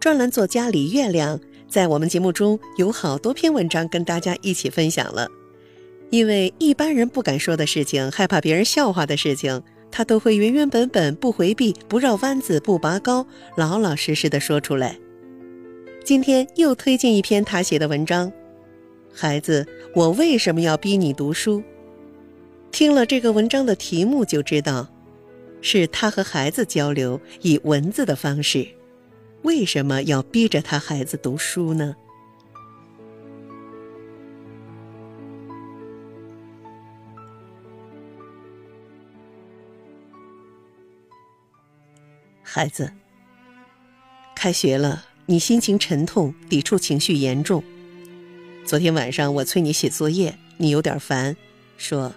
专栏作家李月亮在我们节目中有好多篇文章跟大家一起分享了。因为一般人不敢说的事情，害怕别人笑话的事情，他都会原原本本、不回避、不绕弯子、不拔高，老老实实的说出来。今天又推荐一篇他写的文章，《孩子，我为什么要逼你读书？》听了这个文章的题目就知道，是他和孩子交流以文字的方式。为什么要逼着他孩子读书呢？孩子，开学了，你心情沉痛，抵触情绪严重。昨天晚上我催你写作业，你有点烦，说：“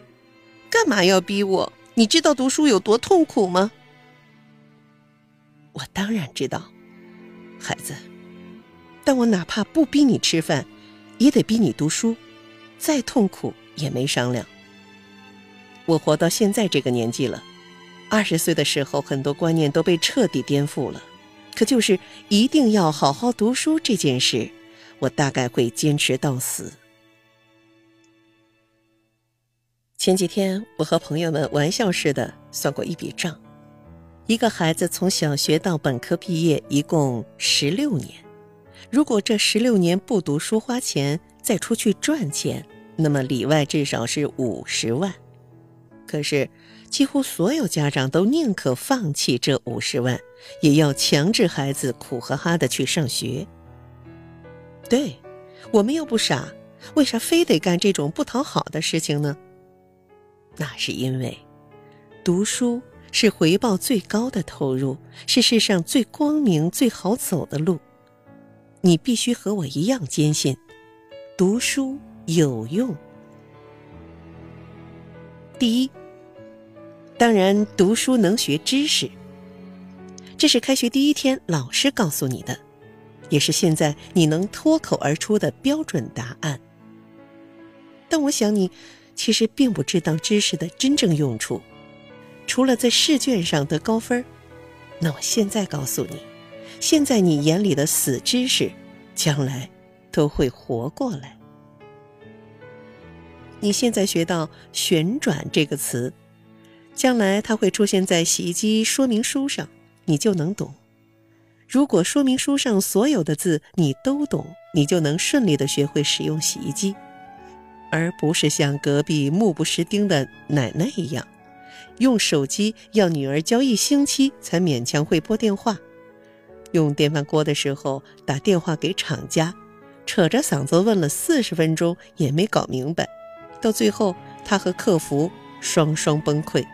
干嘛要逼我？你知道读书有多痛苦吗？”我当然知道，孩子，但我哪怕不逼你吃饭，也得逼你读书，再痛苦也没商量。我活到现在这个年纪了。二十岁的时候，很多观念都被彻底颠覆了。可就是一定要好好读书这件事，我大概会坚持到死。前几天，我和朋友们玩笑似的算过一笔账：一个孩子从小学到本科毕业，一共十六年。如果这十六年不读书花钱，再出去赚钱，那么里外至少是五十万。可是。几乎所有家长都宁可放弃这五十万，也要强制孩子苦哈哈的去上学。对，我们又不傻，为啥非得干这种不讨好的事情呢？那是因为，读书是回报最高的投入，是世上最光明、最好走的路。你必须和我一样坚信，读书有用。第一。当然，读书能学知识，这是开学第一天老师告诉你的，也是现在你能脱口而出的标准答案。但我想你其实并不知道知识的真正用处，除了在试卷上得高分那我现在告诉你，现在你眼里的死知识，将来都会活过来。你现在学到“旋转”这个词。将来它会出现在洗衣机说明书上，你就能懂。如果说明书上所有的字你都懂，你就能顺利的学会使用洗衣机，而不是像隔壁目不识丁的奶奶一样，用手机要女儿教一星期才勉强会拨电话，用电饭锅的时候打电话给厂家，扯着嗓子问了四十分钟也没搞明白，到最后他和客服双双崩溃。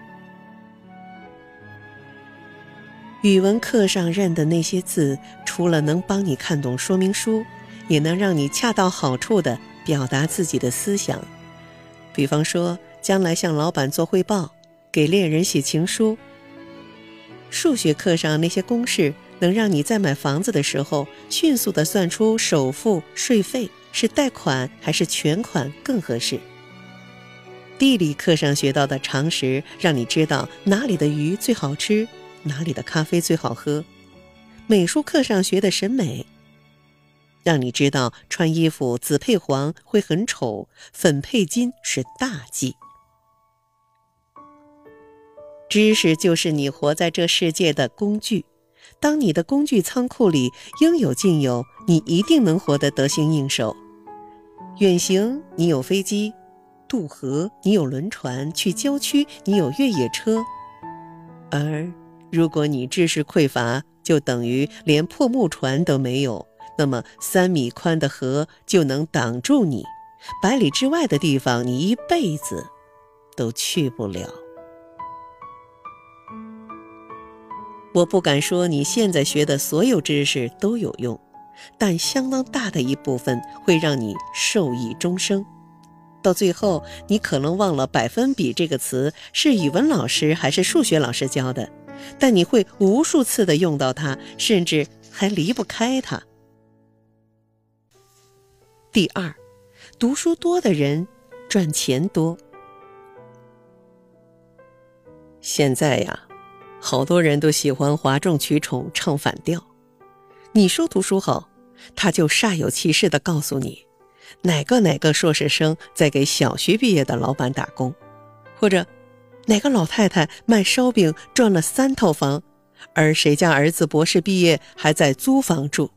语文课上认的那些字，除了能帮你看懂说明书，也能让你恰到好处地表达自己的思想。比方说，将来向老板做汇报，给恋人写情书。数学课上那些公式，能让你在买房子的时候迅速地算出首付、税费是贷款还是全款更合适。地理课上学到的常识，让你知道哪里的鱼最好吃。哪里的咖啡最好喝？美术课上学的审美，让你知道穿衣服紫配黄会很丑，粉配金是大忌。知识就是你活在这世界的工具，当你的工具仓库里应有尽有，你一定能活得得心应手。远行你有飞机，渡河你有轮船，去郊区你有越野车，而。如果你知识匮乏，就等于连破木船都没有。那么三米宽的河就能挡住你，百里之外的地方你一辈子都去不了。我不敢说你现在学的所有知识都有用，但相当大的一部分会让你受益终生。到最后，你可能忘了“百分比”这个词是语文老师还是数学老师教的。但你会无数次的用到它，甚至还离不开它。第二，读书多的人赚钱多。现在呀，好多人都喜欢哗众取宠、唱反调，你说读书好，他就煞有其事地告诉你，哪个哪个硕士生在给小学毕业的老板打工，或者哪个老太太卖烧饼赚了三套房，而谁家儿子博士毕业还在租房住。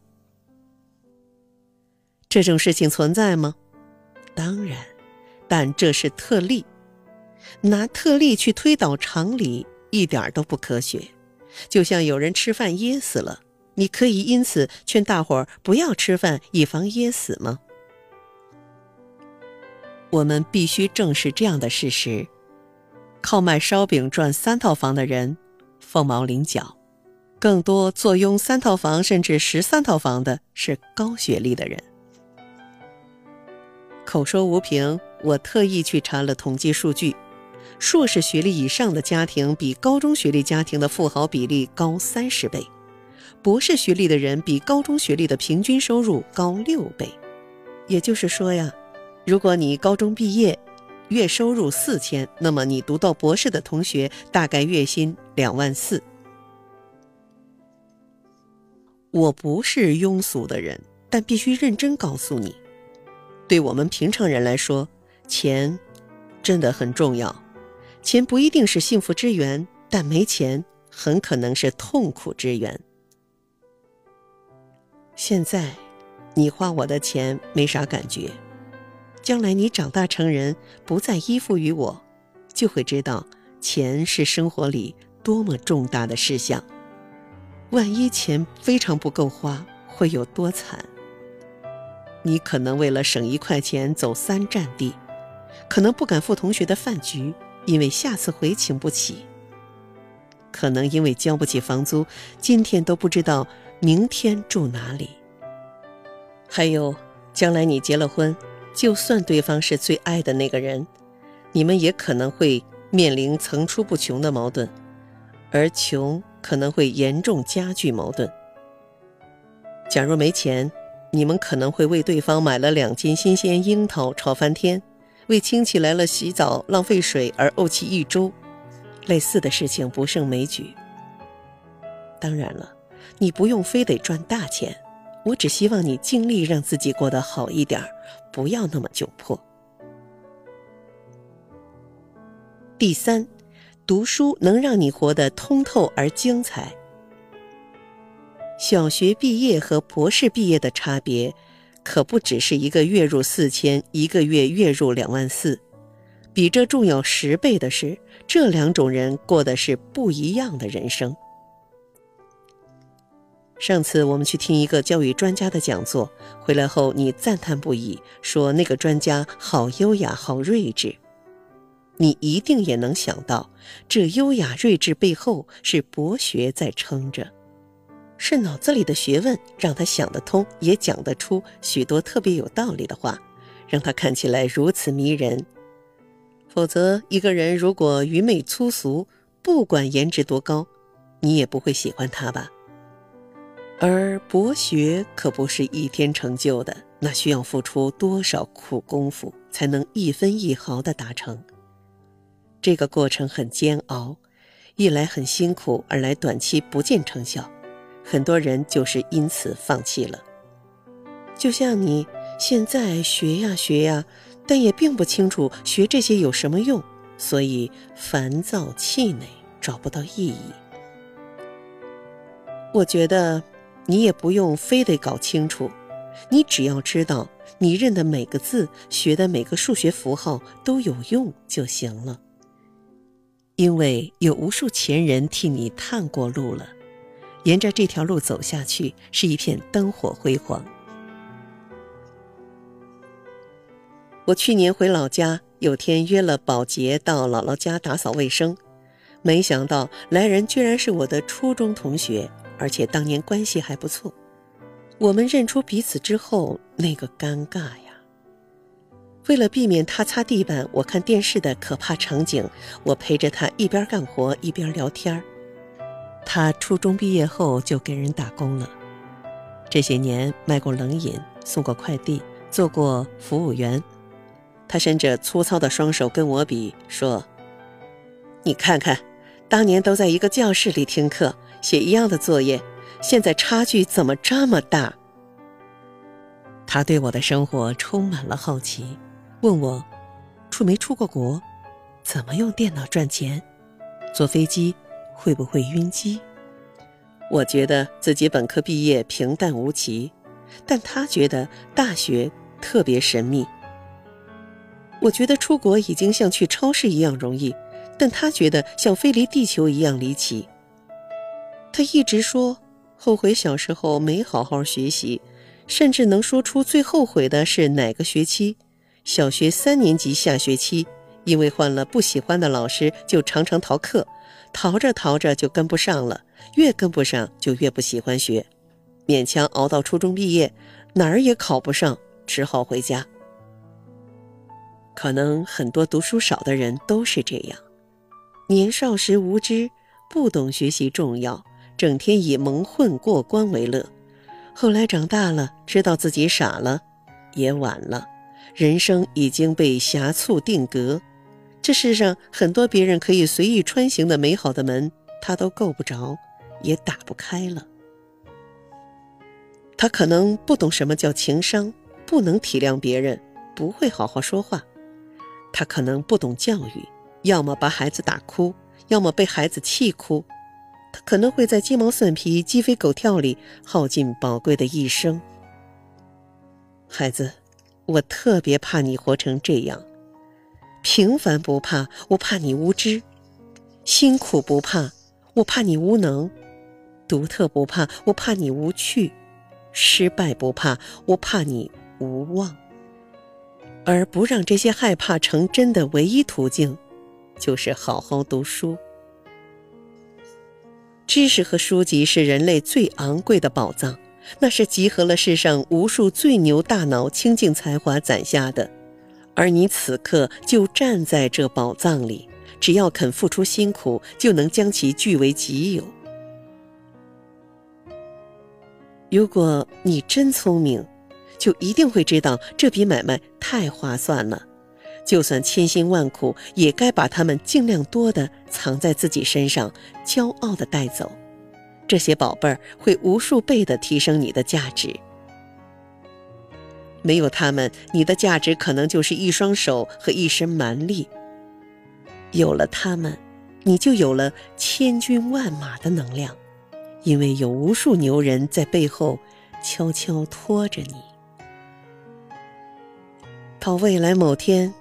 这种事情存在吗？当然，但这是特例。拿特例去推导常理，一点都不科学。就像有人吃饭噎死了，你可以因此劝大伙儿不要吃饭，以防噎死吗？我们必须正视这样的事实：靠卖烧饼赚三套房的人，凤毛麟角；更多坐拥三套房甚至十三套房的是高学历的人。口说无凭，我特意去查了统计数据。硕士学历以上的家庭比高中学历家庭的富豪比例高三十倍，博士学历的人比高中学历的平均收入高六倍。也就是说呀，如果你高中毕业，月收入四千，那么你读到博士的同学大概月薪两万四。我不是庸俗的人，但必须认真告诉你，对我们平常人来说，钱真的很重要。钱不一定是幸福之源，但没钱很可能是痛苦之源。现在，你花我的钱没啥感觉，将来你长大成人，不再依附于我，就会知道钱是生活里多么重大的事项。万一钱非常不够花，会有多惨？你可能为了省一块钱走三站地，可能不敢赴同学的饭局。因为下次回请不起，可能因为交不起房租，今天都不知道明天住哪里。还有，将来你结了婚，就算对方是最爱的那个人，你们也可能会面临层出不穷的矛盾，而穷可能会严重加剧矛盾。假如没钱，你们可能会为对方买了两斤新鲜樱桃，吵翻天。为亲戚来了洗澡浪费水而怄气一周，类似的事情不胜枚举。当然了，你不用非得赚大钱，我只希望你尽力让自己过得好一点，不要那么窘迫。第三，读书能让你活得通透而精彩。小学毕业和博士毕业的差别。可不只是一个月入四千，一个月月入两万四，比这重要十倍的是，这两种人过的是不一样的人生。上次我们去听一个教育专家的讲座，回来后你赞叹不已，说那个专家好优雅，好睿智。你一定也能想到，这优雅睿智背后是博学在撑着。是脑子里的学问让他想得通，也讲得出许多特别有道理的话，让他看起来如此迷人。否则，一个人如果愚昧粗俗，不管颜值多高，你也不会喜欢他吧？而博学可不是一天成就的，那需要付出多少苦功夫才能一分一毫的达成？这个过程很煎熬，一来很辛苦，二来短期不见成效。很多人就是因此放弃了。就像你现在学呀学呀，但也并不清楚学这些有什么用，所以烦躁气馁，找不到意义。我觉得你也不用非得搞清楚，你只要知道你认的每个字、学的每个数学符号都有用就行了。因为有无数前人替你探过路了。沿着这条路走下去，是一片灯火辉煌。我去年回老家，有天约了保洁到姥姥家打扫卫生，没想到来人居然是我的初中同学，而且当年关系还不错。我们认出彼此之后，那个尴尬呀！为了避免他擦地板、我看电视的可怕场景，我陪着他一边干活一边聊天儿。他初中毕业后就给人打工了，这些年卖过冷饮，送过快递，做过服务员。他伸着粗糙的双手跟我比，说：“你看看，当年都在一个教室里听课，写一样的作业，现在差距怎么这么大？他对我的生活充满了好奇，问我出没出过国，怎么用电脑赚钱，坐飞机会不会晕机。我觉得自己本科毕业平淡无奇，但他觉得大学特别神秘。我觉得出国已经像去超市一样容易，但他觉得像飞离地球一样离奇。他一直说后悔小时候没好好学习，甚至能说出最后悔的是哪个学期。小学三年级下学期，因为换了不喜欢的老师，就常常逃课，逃着逃着就跟不上了，越跟不上就越不喜欢学，勉强熬到初中毕业，哪儿也考不上，只好回家。可能很多读书少的人都是这样，年少时无知，不懂学习重要，整天以蒙混过关为乐。后来长大了，知道自己傻了，也晚了，人生已经被狭促定格。这世上很多别人可以随意穿行的美好的门，他都够不着，也打不开了。他可能不懂什么叫情商，不能体谅别人，不会好好说话。他可能不懂教育，要么把孩子打哭，要么被孩子气哭。他可能会在鸡毛蒜皮、鸡飞狗跳里耗尽宝贵的一生。孩子，我特别怕你活成这样。平凡不怕，我怕你无知；辛苦不怕，我怕你无能；独特不怕，我怕你无趣；失败不怕，我怕你无望。而不让这些害怕成真的唯一途径，就是好好读书。知识和书籍是人类最昂贵的宝藏，那是集合了世上无数最牛大脑、清净才华攒下的。而你此刻就站在这宝藏里，只要肯付出辛苦，就能将其据为己有。如果你真聪明。就一定会知道这笔买卖太划算了，就算千辛万苦，也该把它们尽量多的藏在自己身上，骄傲的带走。这些宝贝儿会无数倍的提升你的价值。没有他们，你的价值可能就是一双手和一身蛮力；有了他们，你就有了千军万马的能量，因为有无数牛人在背后悄悄拖着你。到未来某天，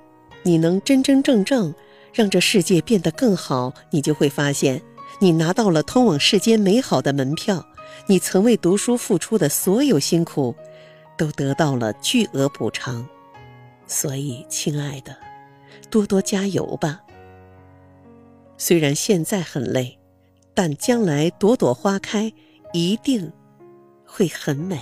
你能真真正正让这世界变得更好，你就会发现，你拿到了通往世间美好的门票。你曾为读书付出的所有辛苦，都得到了巨额补偿。所以，亲爱的，多多加油吧。虽然现在很累，但将来朵朵花开，一定会很美。